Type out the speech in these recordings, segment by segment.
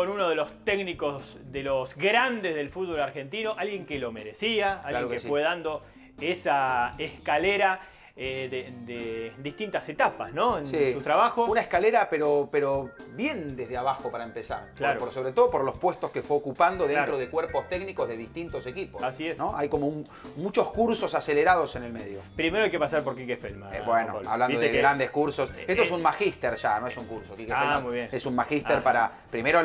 con uno de los técnicos de los grandes del fútbol argentino, alguien que lo merecía, alguien que, fue dando esa escalera eh, de, distintas etapas, ¿no? En su trabajo. Una escalera, pero, pero bien desde abajo para empezar. Claro. Por, sobre todo por los puestos que fue ocupando dentro de cuerpos técnicos de distintos equipos. Así es. ¿no? Hay como muchos cursos acelerados en el medio. Primero hay que pasar por Quique Feldman. Eh, bueno, hablando de grandes cursos. Eh, Esto es un magíster ya, no es un curso. Quique ah, muy bien. Es un magíster ah. para, primero,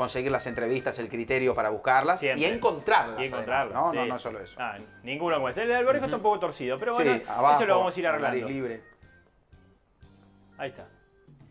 conseguir las entrevistas, el criterio para buscarlas y encontrarlas. Y encontrarlas. ¿no? no, no solo eso. Ah, ninguno más. El Albarijo está un poco torcido, pero bueno, eso lo vamos a ir arreglando. libre. Ahí está.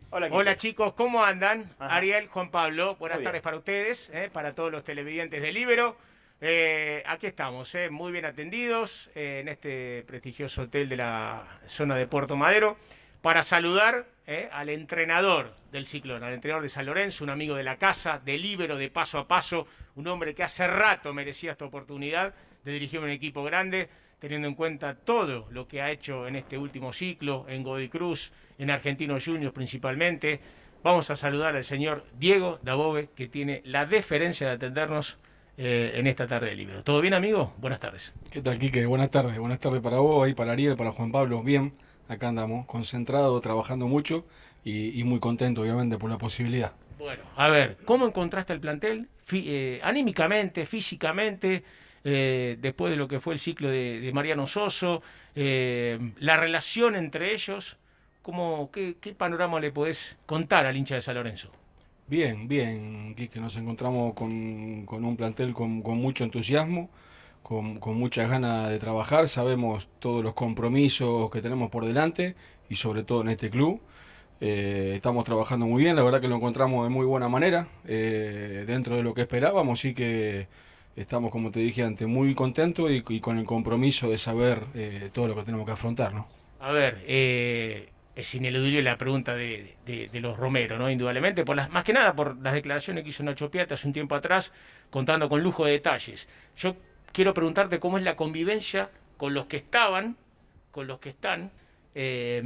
Hola, Hola, chicos, ¿cómo andan? Ariel, Juan Pablo, buenas tardes para ustedes, eh, para todos los televidentes de Libero. Eh, aquí estamos, eh, muy bien atendidos en este prestigioso hotel de la zona de Puerto Madero para saludar eh, al entrenador del Ciclón, al entrenador de San Lorenzo, un amigo de la casa, de libero, de paso a paso, un hombre que hace rato merecía esta oportunidad de dirigir un equipo grande, teniendo en cuenta todo lo que ha hecho en este último ciclo, en Godoy Cruz, en Argentinos Juniors principalmente. Vamos a saludar al señor Diego Dabove, que tiene la deferencia de atendernos eh, en esta tarde de libro. ¿Todo bien, amigo? Buenas tardes. ¿Qué tal, Quique? Buenas tardes. Buenas tardes para vos y para Ariel, para Juan Pablo. Bien acá andamos, concentrado, trabajando mucho y, muy contento, obviamente, por la posibilidad. Bueno, a ver, ¿cómo encontraste el plantel? Eh, anímicamente, físicamente, eh, después de lo que fue el ciclo de, Mariano Soso, eh, la relación entre ellos, ¿cómo, qué, panorama le podés contar al hincha de San Lorenzo? Bien, bien, que nos encontramos con, un plantel con, con mucho entusiasmo con, muchas ganas de trabajar, sabemos todos los compromisos que tenemos por delante y sobre todo en este club. Eh, estamos trabajando muy bien, la verdad que lo encontramos de muy buena manera, eh, dentro de lo que esperábamos, y que estamos, como te dije antes, muy contentos y, con el compromiso de saber eh, todo lo que tenemos que afrontar. ¿no? A ver, es ineludible la pregunta de, de, los Romero, ¿no? Indudablemente, por las, más que nada por las declaraciones que hizo Nacho Piata hace un tiempo atrás, contando con lujo de detalles. Yo quiero preguntarte cómo es la convivencia con los que estaban, con los que están eh,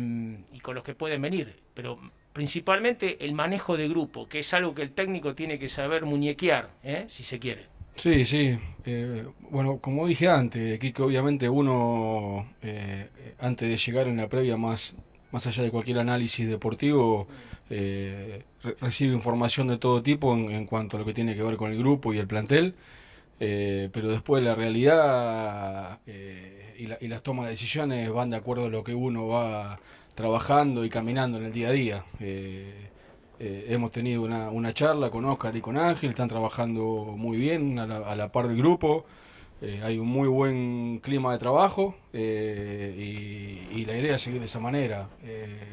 y con los que pueden venir. Pero principalmente el manejo de grupo, que es algo que el técnico tiene que saber muñequear, ¿eh? si se quiere. Sí, sí. Eh, bueno, como dije antes, aquí que obviamente uno, antes de llegar en la previa más, más allá de cualquier análisis deportivo, recibe información de todo tipo en, cuanto a lo que tiene que ver con el grupo y el plantel. Eh, pero después la realidad eh, y, las tomas de decisiones van de acuerdo a lo que uno va trabajando y caminando en el día a día. Eh, hemos tenido una, charla con Oscar y con Ángel, están trabajando muy bien a la, par del grupo. hay un muy buen clima de trabajo y, y, la idea es seguir de esa manera,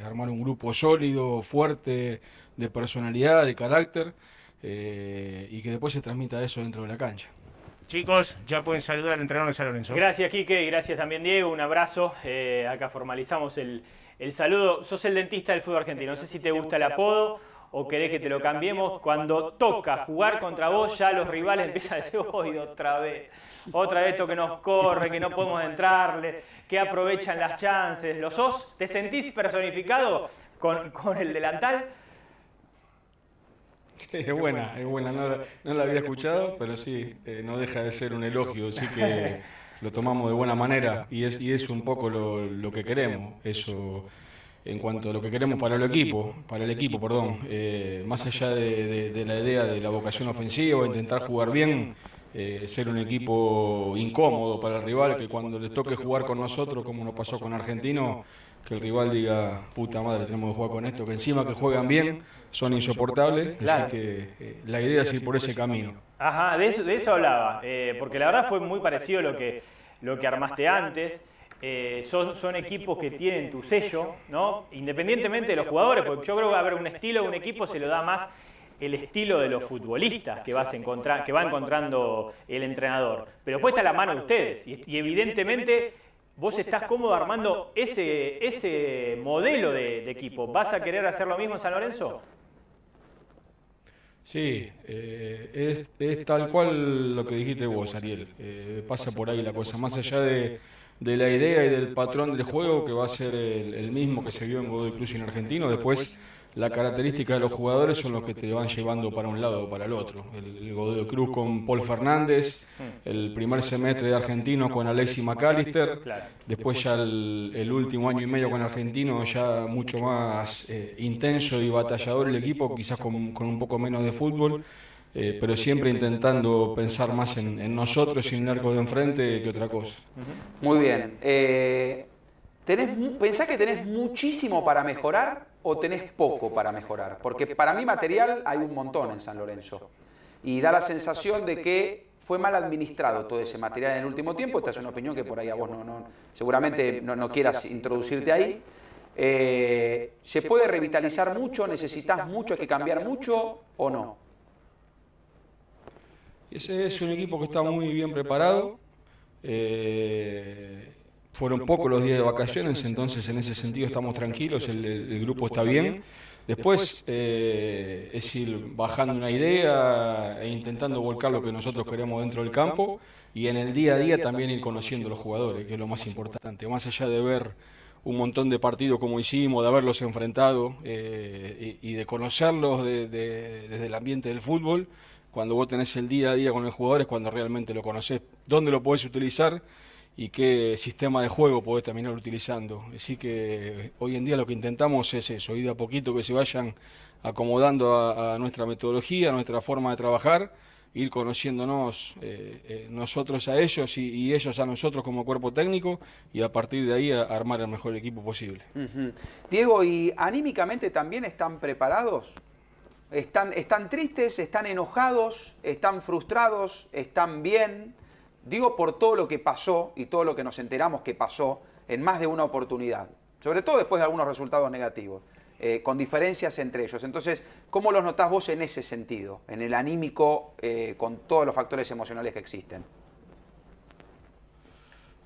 armar un grupo sólido, fuerte, de personalidad, de carácter y que después se transmita eso dentro de la cancha. Chicos, ya pueden saludar al entrenador de San Lorenzo. Gracias, Quique, y gracias también, Diego. Un abrazo. Eh, acá formalizamos el, saludo. Sos el dentista del fútbol argentino. No sé si te gusta el apodo o querés que te lo cambiemos. Cuando toca jugar contra vos, ya los rivales empiezan a decir, hoy otra vez, otra vez esto que nos corre, que no podemos entrarle, que aprovechan las chances. ¿Lo sos? ¿Te sentís personificado con, con el delantal? es buena, es buena. No, la había escuchado, pero sí, eh, no deja de ser un elogio, así que lo tomamos de buena manera y es, y es un poco lo, que queremos. Eso en cuanto a lo que queremos para el equipo, para el equipo, perdón. Eh, más allá de, la idea de la vocación ofensiva, intentar jugar bien, eh, ser un equipo incómodo para el rival, que cuando le toque jugar con nosotros, como nos pasó con Argentino, que el rival diga, puta madre, tenemos que jugar con esto, que encima que juegan bien son insoportables, así que eh, la idea es ir por ese camino. Ajá, de eso, de eso hablaba, eh, porque la verdad fue muy parecido a lo que, lo que armaste antes. Eh, son, son, equipos que tienen tu sello, ¿no? Independientemente de los jugadores, porque yo creo que va a haber un estilo, un equipo se lo da más el estilo de los futbolistas que, vas a encontrar, que va encontrando el entrenador. Pero puesta la mano de ustedes. y evidentemente vos estás cómodo armando ese, ese modelo de, equipo. ¿Vas a querer hacer lo mismo en San Lorenzo? Sí, eh, es, tal cual lo que dijiste vos, Ariel. Eh, pasa por ahí la cosa. Más allá de, de la idea y del patrón del juego que va a ser el, mismo que se vio en Godoy Cruz en Argentino. Después la característica de los jugadores son los que te van llevando para un lado o para el otro. El, Godoy Cruz con Paul Fernández, el primer semestre de Argentino con Alexis McAllister, después ya el, último año y medio con Argentino ya mucho más eh, intenso y batallador el equipo, quizás con, un poco menos de fútbol. Eh, pero siempre intentando pensar más en, nosotros y en el arco de enfrente que otra cosa. Muy bien. Eh, ¿tenés, ¿Pensás que tenés muchísimo para mejorar o tenés poco para mejorar? Porque para mí material hay un montón en San Lorenzo. Y da la sensación de que fue mal administrado todo ese material en el último tiempo. Esta es una opinión que por ahí a vos no, no seguramente no, no, quieras introducirte ahí. Eh, ¿Se puede revitalizar mucho? ¿Necesitas mucho? ¿Hay que cambiar mucho o no? Ese es un equipo que está muy bien preparado. Eh, fueron pocos los días de vacaciones, entonces en ese sentido estamos tranquilos, el, grupo está bien. Después eh, es ir bajando una idea e intentando volcar lo que nosotros queremos dentro del campo y en el día a día también ir conociendo a los jugadores, que es lo más importante. Más allá de ver un montón de partidos como hicimos, de haberlos enfrentado eh, y, de conocerlos desde el ambiente del fútbol, cuando vos tenés el día a día con el jugador es cuando realmente lo conoces, dónde lo podés utilizar y qué sistema de juego podés terminar utilizando. Así que hoy en día lo que intentamos es eso, ir de a poquito que se vayan acomodando a, nuestra metodología, a nuestra forma de trabajar, ir conociéndonos eh, eh, nosotros a ellos y, ellos a nosotros como cuerpo técnico y a partir de ahí armar el mejor equipo posible. Diego, ¿y anímicamente también están preparados? Están, tristes, están enojados, están frustrados, están bien. Digo por todo lo que pasó y todo lo que nos enteramos que pasó en más de una oportunidad, sobre todo después de algunos resultados negativos, eh, con diferencias entre ellos. Entonces, ¿cómo los notás vos en ese sentido, en el anímico, eh, con todos los factores emocionales que existen?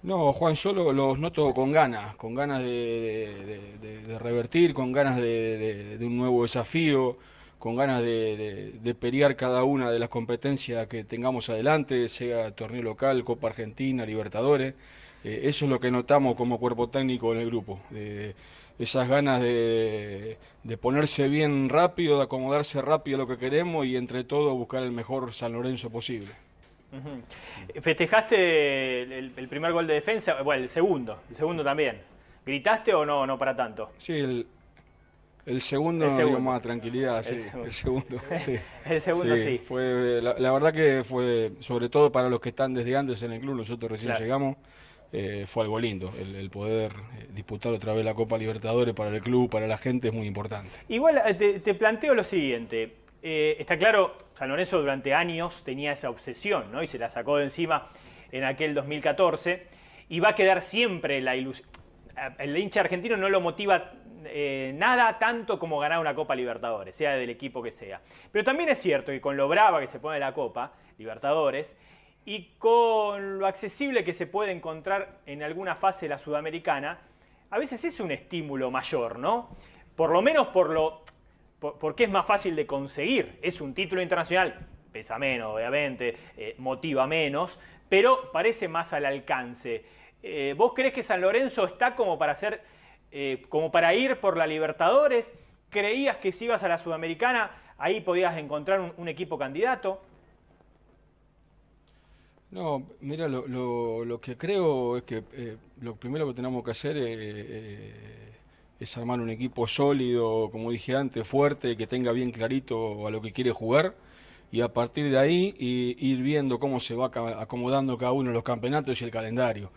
No, Juan, yo los noto con ganas, con ganas de, revertir, con ganas de, un nuevo desafío con ganas de, pelear cada una de las competencias que tengamos adelante, sea torneo local, Copa Argentina, Libertadores. Eh, eso es lo que notamos como cuerpo técnico en el grupo. esas ganas de, ponerse bien rápido, de acomodarse rápido a lo que queremos y entre todo buscar el mejor San Lorenzo posible. ¿Festejaste el, primer gol de defensa? Bueno, el segundo, el segundo también. ¿Gritaste o no, no para tanto? Sí, el, el segundo, nos dio más tranquilidad, sí. El segundo, sí. el segundo sí. Fue, la, verdad que fue, sobre todo para los que están desde antes en el club, nosotros recién llegamos, eh, fue algo lindo. El, poder eh, disputar otra vez la Copa Libertadores para el club, para la gente, es muy importante. Igual eh, te, planteo lo siguiente. está claro, San Lorenzo durante años tenía esa obsesión, ¿no? Y se la sacó de encima en aquel 2014. Y va a quedar siempre la ilusión. El hincha argentino no lo motiva eh, nada tanto como ganar una Copa Libertadores, sea del equipo que sea. Pero también es cierto que con lo brava que se pone la Copa Libertadores y con lo accesible que se puede encontrar en alguna fase de la Sudamericana, a veces es un estímulo mayor, ¿no? Por lo menos por lo, porque es más fácil de conseguir. Es un título internacional, pesa menos, obviamente, eh, motiva menos, pero parece más al alcance. Eh, ¿Vos crees que San Lorenzo está como para hacer eh, como para ir por la Libertadores? ¿Creías que si ibas a la Sudamericana ahí podías encontrar un, equipo candidato? No, mira, lo, que creo es que eh, lo primero que tenemos que hacer eh, es armar un equipo sólido, como dije antes, fuerte, que tenga bien clarito a lo que quiere jugar y a partir de ahí ir viendo cómo se va acomodando cada uno de los campeonatos y el calendario.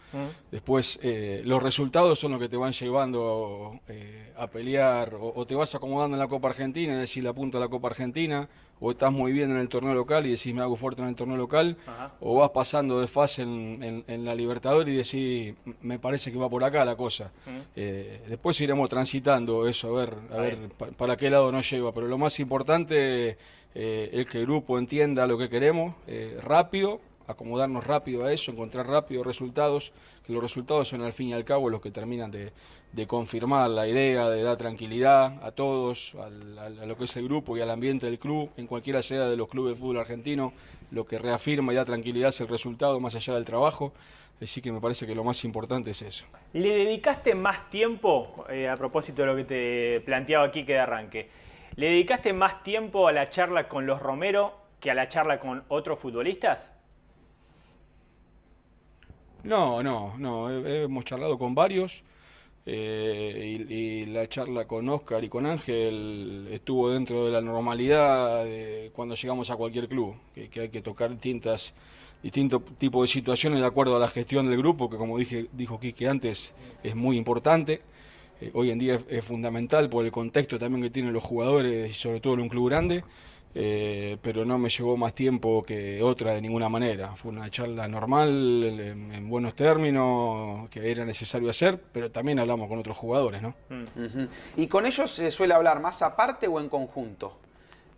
Después eh, los resultados son los que te van llevando eh, a pelear o, te vas acomodando en la Copa Argentina y decís la punta de la Copa Argentina o estás muy bien en el torneo local y decís me hago fuerte en el torneo local o vas pasando de fase en, la Libertadores y decís me parece que va por acá la cosa. Eh, después iremos transitando eso a ver, a ver para qué lado nos lleva, pero lo más importante eh, el que el grupo entienda lo que queremos, eh, rápido, acomodarnos rápido a eso, encontrar rápido resultados, los resultados son al fin y al cabo los que terminan de, confirmar la idea, de dar tranquilidad a todos, a lo que es el grupo y al ambiente del club, en cualquiera sea de los clubes de fútbol argentino, lo que reafirma y da tranquilidad es el resultado más allá del trabajo. Así que me parece que lo más importante es eso. ¿Le dedicaste más tiempo, eh, a propósito de lo que te planteaba aquí que de arranque, ¿le dedicaste más tiempo a la charla con los Romero que a la charla con otros futbolistas? No, no, no. Hemos charlado con varios. Eh, y, la charla con Oscar y con Ángel estuvo dentro de la normalidad de cuando llegamos a cualquier club, que, hay que tocar distintas distintos tipos de situaciones de acuerdo a la gestión del grupo, que como dije, dijo Quique antes, es muy importante. Eh, hoy en día es, fundamental por el contexto también que tienen los jugadores, y sobre todo en un club grande. Eh, pero no me llevó más tiempo que otra de ninguna manera. Fue una charla normal, en, buenos términos, que era necesario hacer, pero también hablamos con otros jugadores, ¿no? ¿Y con ellos se suele hablar más aparte o en conjunto?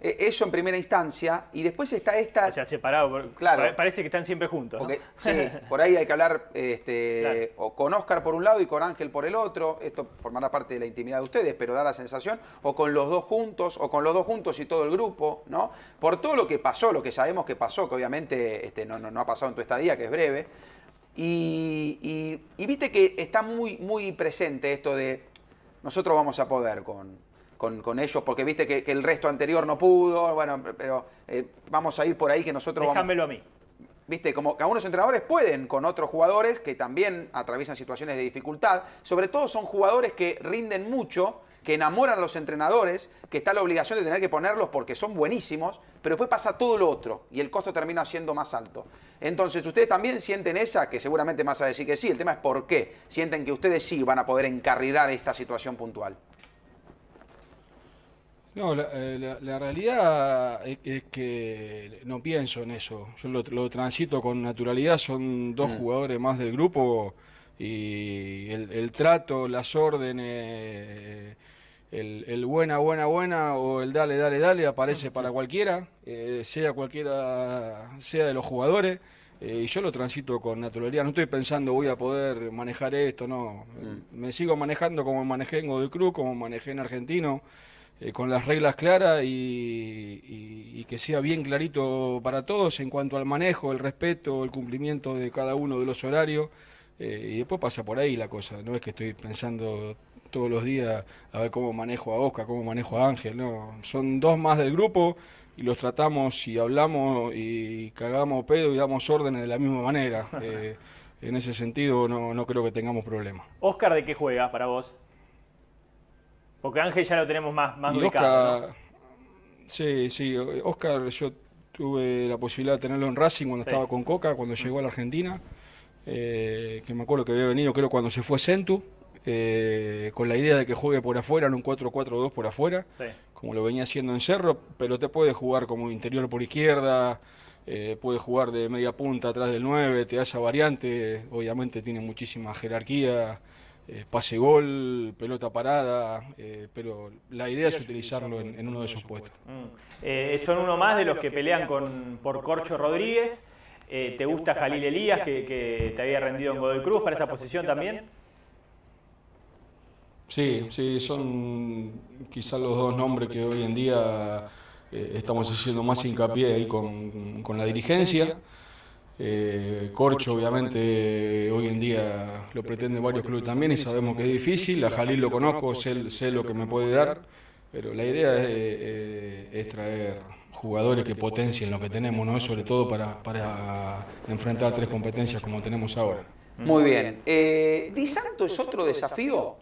Eh, eso en primera instancia, y después está esta... O sea, separado, claro. parece que están siempre juntos. Sí, por ahí hay que hablar este, o con Oscar por un lado y con Ángel por el otro, esto formará parte de la intimidad de ustedes, pero da la sensación, o con los dos juntos, o con los dos juntos y todo el grupo, ¿no? Por todo lo que pasó, lo que sabemos que pasó, que obviamente este, no, no, ha pasado en tu estadía, que es breve, y, y viste que está muy, muy presente esto de nosotros vamos a poder con, con, ellos, porque viste que, el resto anterior no pudo, bueno, pero eh, vamos a ir por ahí que nosotros Déjamelo a mí. Viste, como que algunos entrenadores pueden con otros jugadores que también atraviesan situaciones de dificultad, sobre todo son jugadores que rinden mucho, que enamoran a los entrenadores, que está la obligación de tener que ponerlos porque son buenísimos, pero después pasa todo lo otro y el costo termina siendo más alto. Entonces, ustedes también sienten esa, que seguramente más a decir que sí, el tema es por qué. Sienten que ustedes sí van a poder encarrilar esta situación puntual. No, la, eh, realidad es, que no pienso en eso. Yo lo, transito con naturalidad. Son dos mm. jugadores más del grupo y el, trato, las órdenes, el, buena, buena, buena o el dale, dale, dale aparece para cualquiera, eh, sea cualquiera, sea de los jugadores. Eh, y yo lo transito con naturalidad. No estoy pensando voy a poder manejar esto, no. Mm. Me sigo manejando como manejé en Godoy Cruz, como manejé en Argentino. Eh, con las reglas claras y, que sea bien clarito para todos en cuanto al manejo, el respeto, el cumplimiento de cada uno de los horarios. Eh, y después pasa por ahí la cosa, no es que estoy pensando todos los días a ver cómo manejo a Oscar, cómo manejo a Ángel, no, son dos más del grupo y los tratamos y hablamos y cagamos pedo y damos órdenes de la misma manera. Eh, en ese sentido no, no creo que tengamos problemas. Oscar, ¿de qué juega para vos? Porque Ángel ya lo tenemos más, más ubicado. Sí, sí. Oscar, yo tuve la posibilidad de tenerlo en Racing cuando estaba con Coca, cuando llegó a la Argentina. Eh, que me acuerdo que había venido, creo, cuando se fue Centu, eh, con la idea de que juegue por afuera, en un 4-4-2 por afuera, como lo venía haciendo en Cerro, pero te puede jugar como interior por izquierda, eh, puede jugar de media punta atrás del 9, te da esa variante, obviamente tiene muchísima jerarquía. Eh, pase gol, pelota parada, eh, pero la idea es utilizarlo en, uno de esos puestos. Mm. Eh, son uno más de los que pelean con, por Corcho Rodríguez. ¿Te gusta Jalil Elías, que, te había rendido en Godoy Cruz para esa posición también? Sí, sí, son quizás los dos nombres que hoy en día estamos haciendo más hincapié ahí con, con la dirigencia. Eh, Corcho, obviamente, hoy en día lo pretende varios clubes también y sabemos que es difícil. A Jalil lo conozco, sé, lo que me puede dar, pero la idea es, traer jugadores que potencien lo que tenemos, ¿no? sobre todo para, enfrentar tres competencias como tenemos ahora. Muy bien. Eh, ¿Di Santo es otro desafío?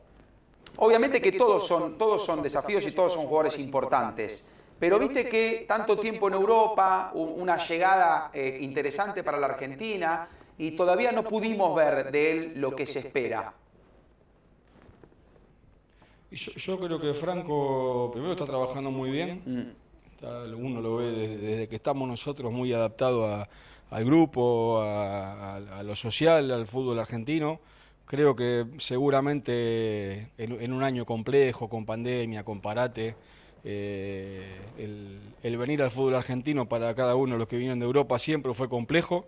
Obviamente que todos son, todos son desafíos y todos son jugadores importantes. Pero viste que tanto tiempo en Europa, una llegada eh, interesante para la Argentina, y todavía no pudimos ver de él lo que se espera. Yo, creo que Franco primero está trabajando muy bien. Mm. uno lo ve desde, que estamos nosotros muy adaptados al grupo, a, lo social, al fútbol argentino. Creo que seguramente en un año complejo, con pandemia, con parate, eh, el, venir al fútbol argentino para cada uno de los que vienen de Europa siempre fue complejo.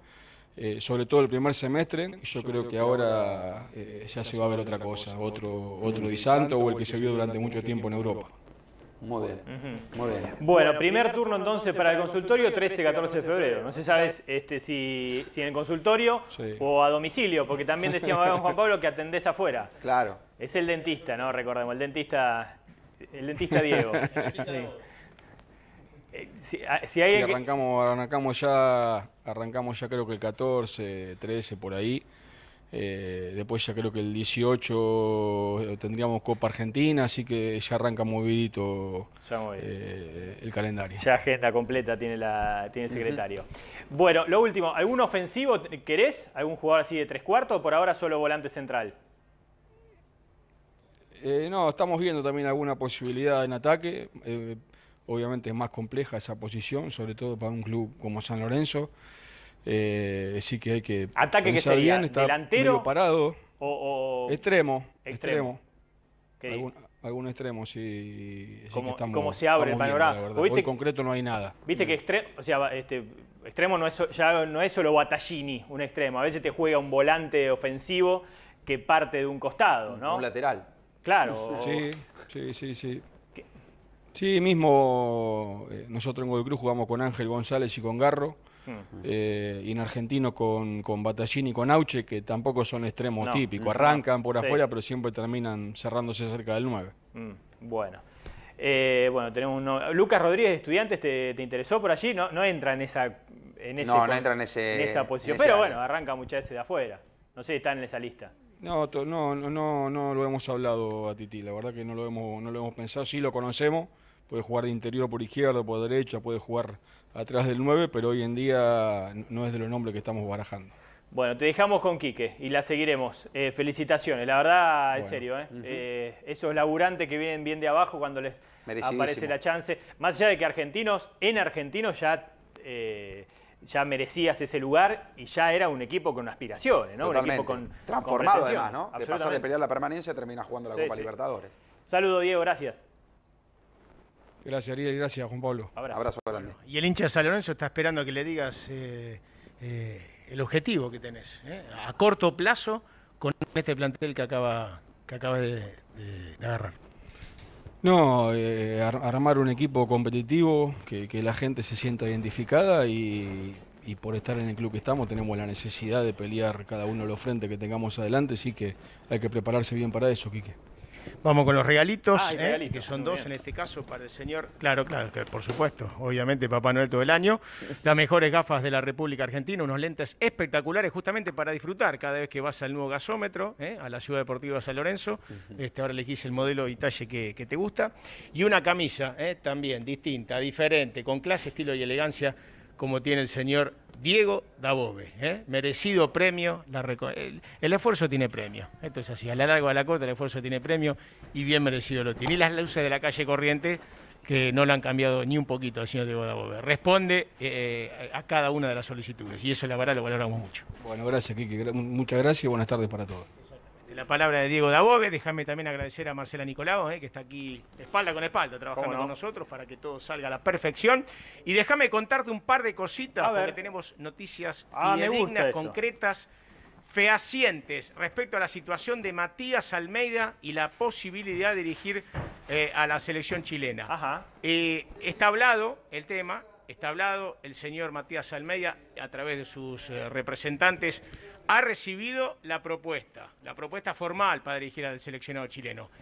eh, sobre todo el primer semestre. Yo creo que ahora eh, ya se va a ver otra cosa, otro, otro Di Santo o el que se vio durante mucho tiempo en Europa. Muy bien, muy bien. Bueno, primer turno entonces para el consultorio, 13-14 de febrero. No sé, sabes este, si, si en el consultorio Sí. o a domicilio, porque también decíamos Juan Pablo que atendés afuera. Claro. Es el dentista, ¿no? Recordemos, el dentista, el dentista Diego. Sí. Eh, Si, que- arrancamos, arrancamos ya, arrancamos ya creo que el 14, 13 por ahí. Eh, después ya creo que el 18 tendríamos Copa Argentina, así que ya arranca movidito eh, el calendario. Ya agenda completa tiene, la, tiene el secretario. Bueno, lo último, ¿algún ofensivo querés? ¿Algún jugador así de tres cuartos o por ahora solo volante central? Eh, no, estamos viendo también alguna posibilidad en ataque. eh, obviamente es más compleja esa posición, sobre todo para un club como San Lorenzo. Eh, sí que hay que ¿Ataque pensar sería? bien, está ¿Delantero? medio parado. O, o- Extremo, Extremo. extremo. ¿qué Algún, algún extremo, sí. sí ¿Cómo- que estamos, cómo se abre el panorama? que- concreto no hay nada. Viste que extremo, o sea, este, extremo no es, ya no es solo Battaglini, un extremo. A veces te juega un volante ofensivo que parte de un costado, ¿no? Un lateral. Claro. Sí, sí, sí, sí. ¿Qué? Sí, mismo eh, nosotros en Godoy Cruz jugamos con Ángel González y con Garro. Mm. eh, y en Argentino con, con Battaglini y con Auche, que tampoco son extremos No. típicos. Arrancan por Sí. afuera, pero siempre terminan cerrándose cerca del 9. Mm, bueno. Eh, bueno, tenemos uno. Lucas Rodríguez, estudiantes, ¿te, te interesó por allí? No, no entra en esa, en ese No, no entra en ese- esa posición. en ese pero área. bueno, arranca muchas veces de afuera. No sé si está en esa lista. No, to- no, no, no, no lo hemos hablado a Titi, la verdad que no lo hemos, no lo hemos pensado, sí lo conocemos, puede jugar de interior por izquierda, por derecha, puede jugar atrás del 9, pero hoy en día no es de los nombres que estamos barajando. Bueno, te dejamos con Quique y la seguiremos. Eh, felicitaciones, la verdad, en Bueno. serio. ¿eh? Eh, esos laburantes que vienen bien de abajo cuando les aparece la chance. Más allá de que argentinos, en argentinos ya, eh, ya merecías ese lugar y ya era un equipo con aspiraciones, ¿no? Un equipo con Transformado con además, ¿no? De pasar de pelear la permanencia termina jugando la Sí, Copa sí. Libertadores. Saludo, Diego, gracias. Gracias Ariel, gracias Juan Pablo. Abrazo. Abrazo grande. Y el hincha de San Lorenzo está esperando que le digas eh, eh, el objetivo que tenés eh, a corto plazo con este plantel que acaba, que acaba de, de- de agarrar. No, eh, ar- armar un equipo competitivo, que, que la gente se sienta identificada y, por estar en el club que estamos tenemos la necesidad de pelear cada uno de los frentes que tengamos adelante, sí que hay que prepararse bien para eso, Quique. Vamos con los regalitos, Ah, eh, regalitos, que son dos bien. en este caso para el señor. Claro, claro, que por supuesto, obviamente Papá Noel todo el año. Las mejores gafas de la República Argentina, unos lentes espectaculares justamente para disfrutar cada vez que vas al nuevo gasómetro, eh, a la Ciudad Deportiva de San Lorenzo. Este, ahora elegís el modelo y talle que, que te gusta. Y una camisa eh, también distinta, diferente, con clase, estilo y elegancia, como tiene el señor Diego Dabove. ¿eh? Merecido premio. el, esfuerzo tiene premio. Esto es así. A la larga o a la corta, el esfuerzo tiene premio y bien merecido lo tiene. Y las luces de la calle corriente que no le han cambiado ni un poquito al señor Diego Dabove. Responde eh, a cada una de las solicitudes y eso la verdad lo valoramos mucho. Bueno, gracias Gra- muchas gracias y buenas tardes para todos. La palabra de Diego Dabove, déjame también agradecer a Marcela Nicolau, eh, que está aquí espalda con espalda trabajando con nosotros para que todo salga a la perfección. Y déjame contarte un par de cositas, porque tenemos noticias Ah, concretas, fehacientes respecto a la situación de Matías Almeida y la posibilidad de dirigir eh, a la selección chilena. Ajá. Eh, está hablado el tema, está hablado, el señor Matías Almeida, a través de sus eh, representantes, ha recibido la propuesta, la propuesta formal para dirigir al seleccionado chileno.